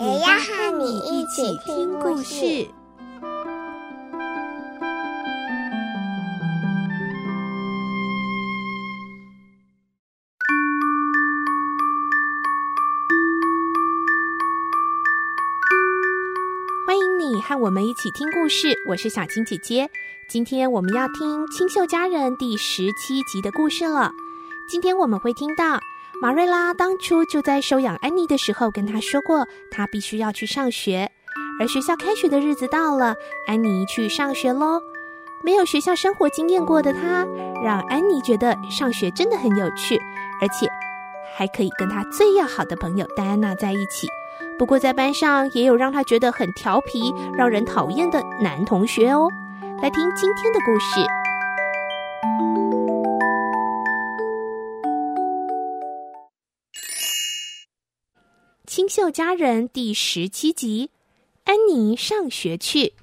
也要和你一起听故事。欢迎你和我们一起听故事，我是小青姐姐。今天我们要听《清秀佳人》第十七集的故事了。今天我们会听到。玛瑞拉当初就在收养安妮的时候跟她说过，她必须要去上学。而学校开学的日子到了，安妮去上学喽。没有学校生活经验过的她，让安妮觉得上学真的很有趣，而且还可以跟她最要好的朋友戴安娜在一起。不过在班上也有让她觉得很调皮、让人讨厌的男同学哦。来听今天的故事。清秀佳人第十七集，安妮上学去。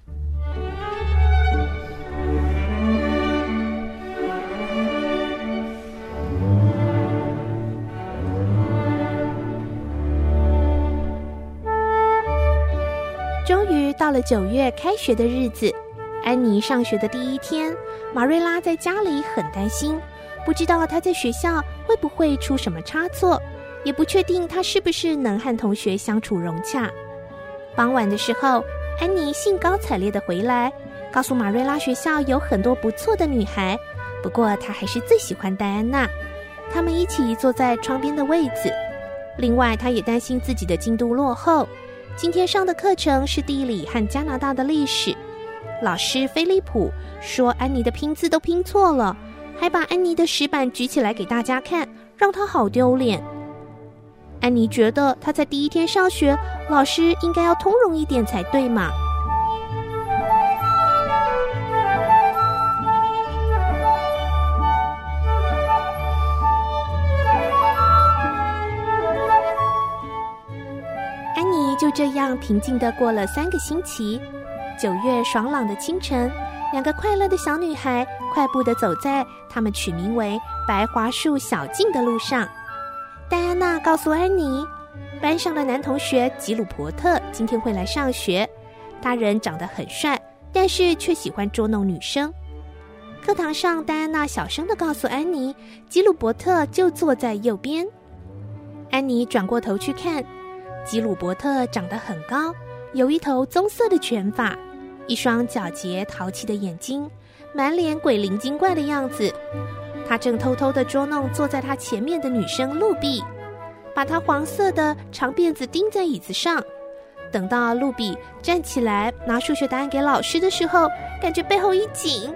终于到了九月开学的日子，安妮上学的第一天，玛瑞拉在家里很担心，不知道她在学校会不会出什么差错。也不确定他是不是能和同学相处融洽。傍晚的时候，安妮兴高采烈地回来，告诉马瑞拉学校有很多不错的女孩，不过她还是最喜欢戴安娜。他们一起坐在窗边的位子。另外，她也担心自己的进度落后。今天上的课程是地理和加拿大的历史。老师菲利普说安妮的拼字都拼错了，还把安妮的石板举起来给大家看，让她好丢脸。安妮觉得她在第一天上学，老师应该要通融一点才对嘛。安妮就这样平静的过了三个星期。九月爽朗的清晨，两个快乐的小女孩快步的走在他们取名为“白桦树小径”的路上。戴安娜告诉安妮，班上的男同学吉鲁伯特今天会来上学。他人长得很帅，但是却喜欢捉弄女生。课堂上，戴安娜小声地告诉安妮，吉鲁伯特就坐在右边。安妮转过头去看，吉鲁伯特长得很高，有一头棕色的卷发，一双皎洁淘气的眼睛，满脸鬼灵精怪的样子。他正偷偷地捉弄坐在他前面的女生露比，把她黄色的长辫子钉在椅子上。等到露比站起来拿数学答案给老师的时候，感觉背后一紧。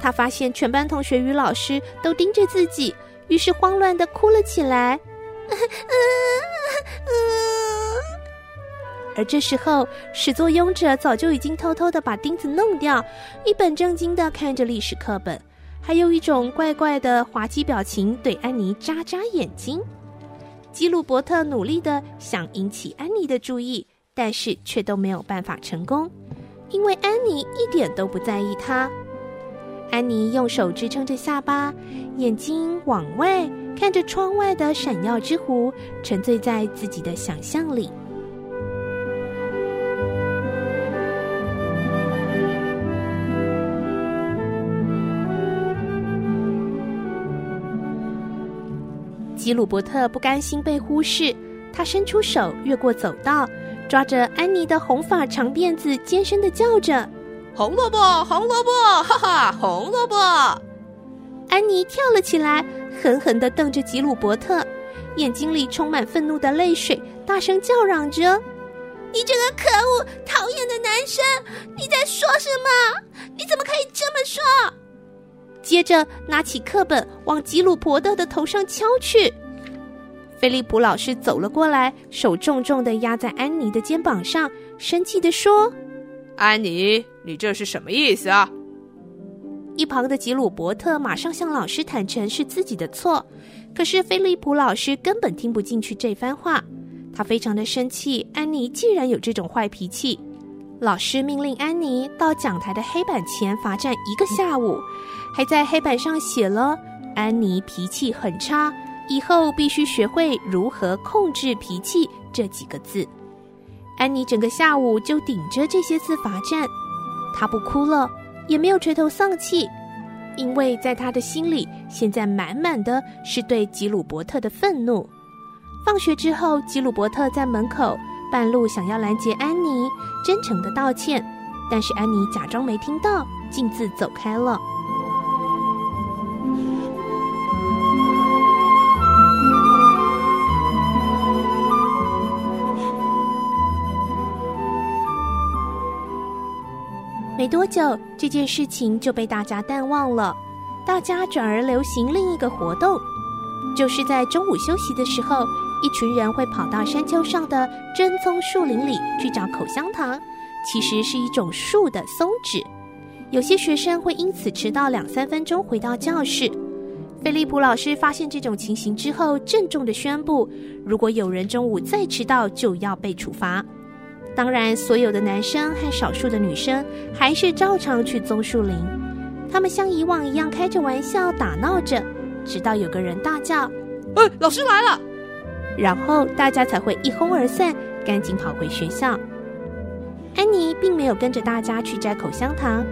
他发现全班同学与老师都盯着自己，于是慌乱地哭了起来。而这时候，始作俑者早就已经偷偷地把钉子弄掉，一本正经地看着历史课本。还有一种怪怪的滑稽表情，对安妮眨眨眼睛。吉鲁伯特努力地想引起安妮的注意，但是却都没有办法成功，因为安妮一点都不在意他。安妮用手支撑着下巴，眼睛往外看着窗外的闪耀之湖，沉醉在自己的想象里。吉鲁伯特不甘心被忽视，他伸出手越过走道，抓着安妮的红发长辫子，尖声的叫着：“红萝卜，红萝卜，哈哈，红萝卜！”安妮跳了起来，狠狠地瞪着吉鲁伯特，眼睛里充满愤怒的泪水，大声叫嚷着：“你这个可恶、讨厌的男生，你在说什么？你怎么可以这么说？”接着拿起课本往吉鲁伯特的头上敲去。菲利普老师走了过来，手重重的压在安妮的肩膀上，生气的说：“安妮，你这是什么意思啊？”一旁的吉鲁伯特马上向老师坦诚是自己的错，可是菲利普老师根本听不进去这番话，他非常的生气。安妮既然有这种坏脾气，老师命令安妮到讲台的黑板前罚站一个下午，还在黑板上写了“安妮脾气很差”。以后必须学会如何控制脾气这几个字。安妮整个下午就顶着这些字罚站，她不哭了，也没有垂头丧气，因为在她的心里，现在满满的是对吉鲁伯特的愤怒。放学之后，吉鲁伯特在门口半路想要拦截安妮，真诚的道歉，但是安妮假装没听到，径自走开了。没多久，这件事情就被大家淡忘了。大家转而流行另一个活动，就是在中午休息的时候，一群人会跑到山丘上的针葱树林里去找口香糖，其实是一种树的松脂。有些学生会因此迟到两三分钟回到教室。菲利普老师发现这种情形之后，郑重地宣布：如果有人中午再迟到，就要被处罚。当然，所有的男生和少数的女生还是照常去棕树林。他们像以往一样开着玩笑打闹着，直到有个人大叫：“哎，老师来了！”然后大家才会一哄而散，赶紧跑回学校。安妮并没有跟着大家去摘口香糖，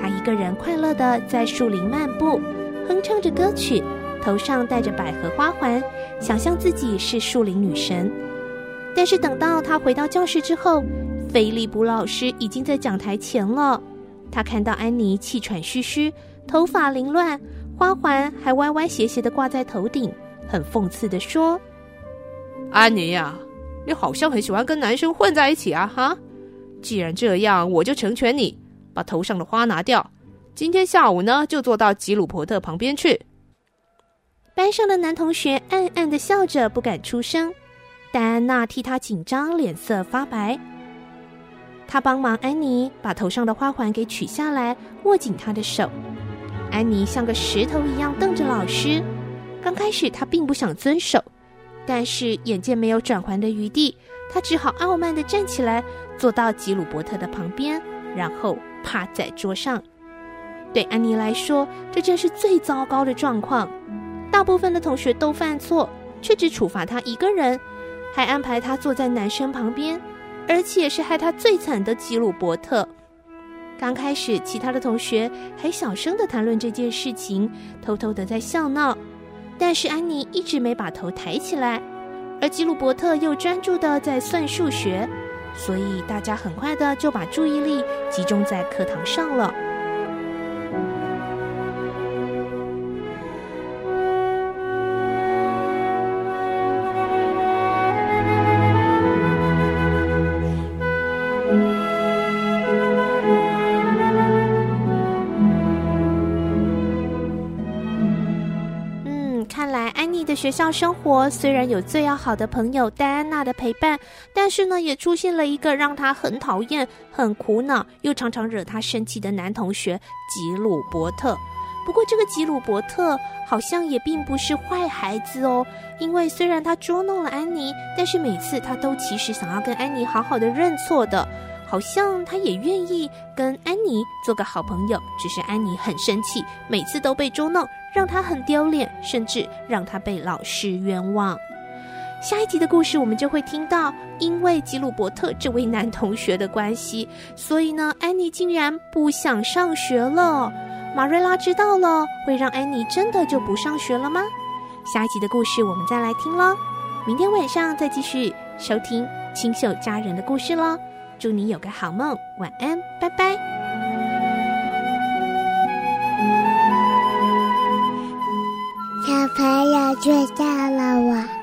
她一个人快乐的在树林漫步，哼唱着歌曲，头上戴着百合花环，想象自己是树林女神。但是等到他回到教室之后，菲利普老师已经在讲台前了。他看到安妮气喘吁吁，头发凌乱，花环还歪歪斜斜的挂在头顶，很讽刺的说：“安妮呀，你好像很喜欢跟男生混在一起啊！哈，既然这样，我就成全你，把头上的花拿掉。今天下午呢，就坐到吉鲁伯特旁边去。”班上的男同学暗暗的笑着，不敢出声。戴安娜替他紧张，脸色发白。他帮忙安妮把头上的花环给取下来，握紧她的手。安妮像个石头一样瞪着老师。刚开始她并不想遵守，但是眼见没有转圜的余地，他只好傲慢地站起来，坐到吉鲁伯特的旁边，然后趴在桌上。对安妮来说，这真是最糟糕的状况。大部分的同学都犯错，却只处罚她一个人。还安排他坐在男生旁边，而且是害他最惨的吉鲁伯特。刚开始，其他的同学还小声地谈论这件事情，偷偷地在笑闹。但是安妮一直没把头抬起来，而吉鲁伯特又专注的在算数学，所以大家很快的就把注意力集中在课堂上了。学校生活虽然有最要好的朋友戴安娜的陪伴，但是呢，也出现了一个让她很讨厌、很苦恼，又常常惹她生气的男同学吉鲁伯特。不过，这个吉鲁伯特好像也并不是坏孩子哦，因为虽然他捉弄了安妮，但是每次他都其实想要跟安妮好好的认错的，好像他也愿意跟安妮做个好朋友。只是安妮很生气，每次都被捉弄。让他很丢脸，甚至让他被老师冤枉。下一集的故事，我们就会听到，因为吉鲁伯特这位男同学的关系，所以呢，安妮竟然不想上学了。马瑞拉知道了，会让安妮真的就不上学了吗？下一集的故事，我们再来听喽。明天晚上再继续收听清秀佳人的故事喽。祝你有个好梦，晚安，拜拜。小朋友睡觉了，我。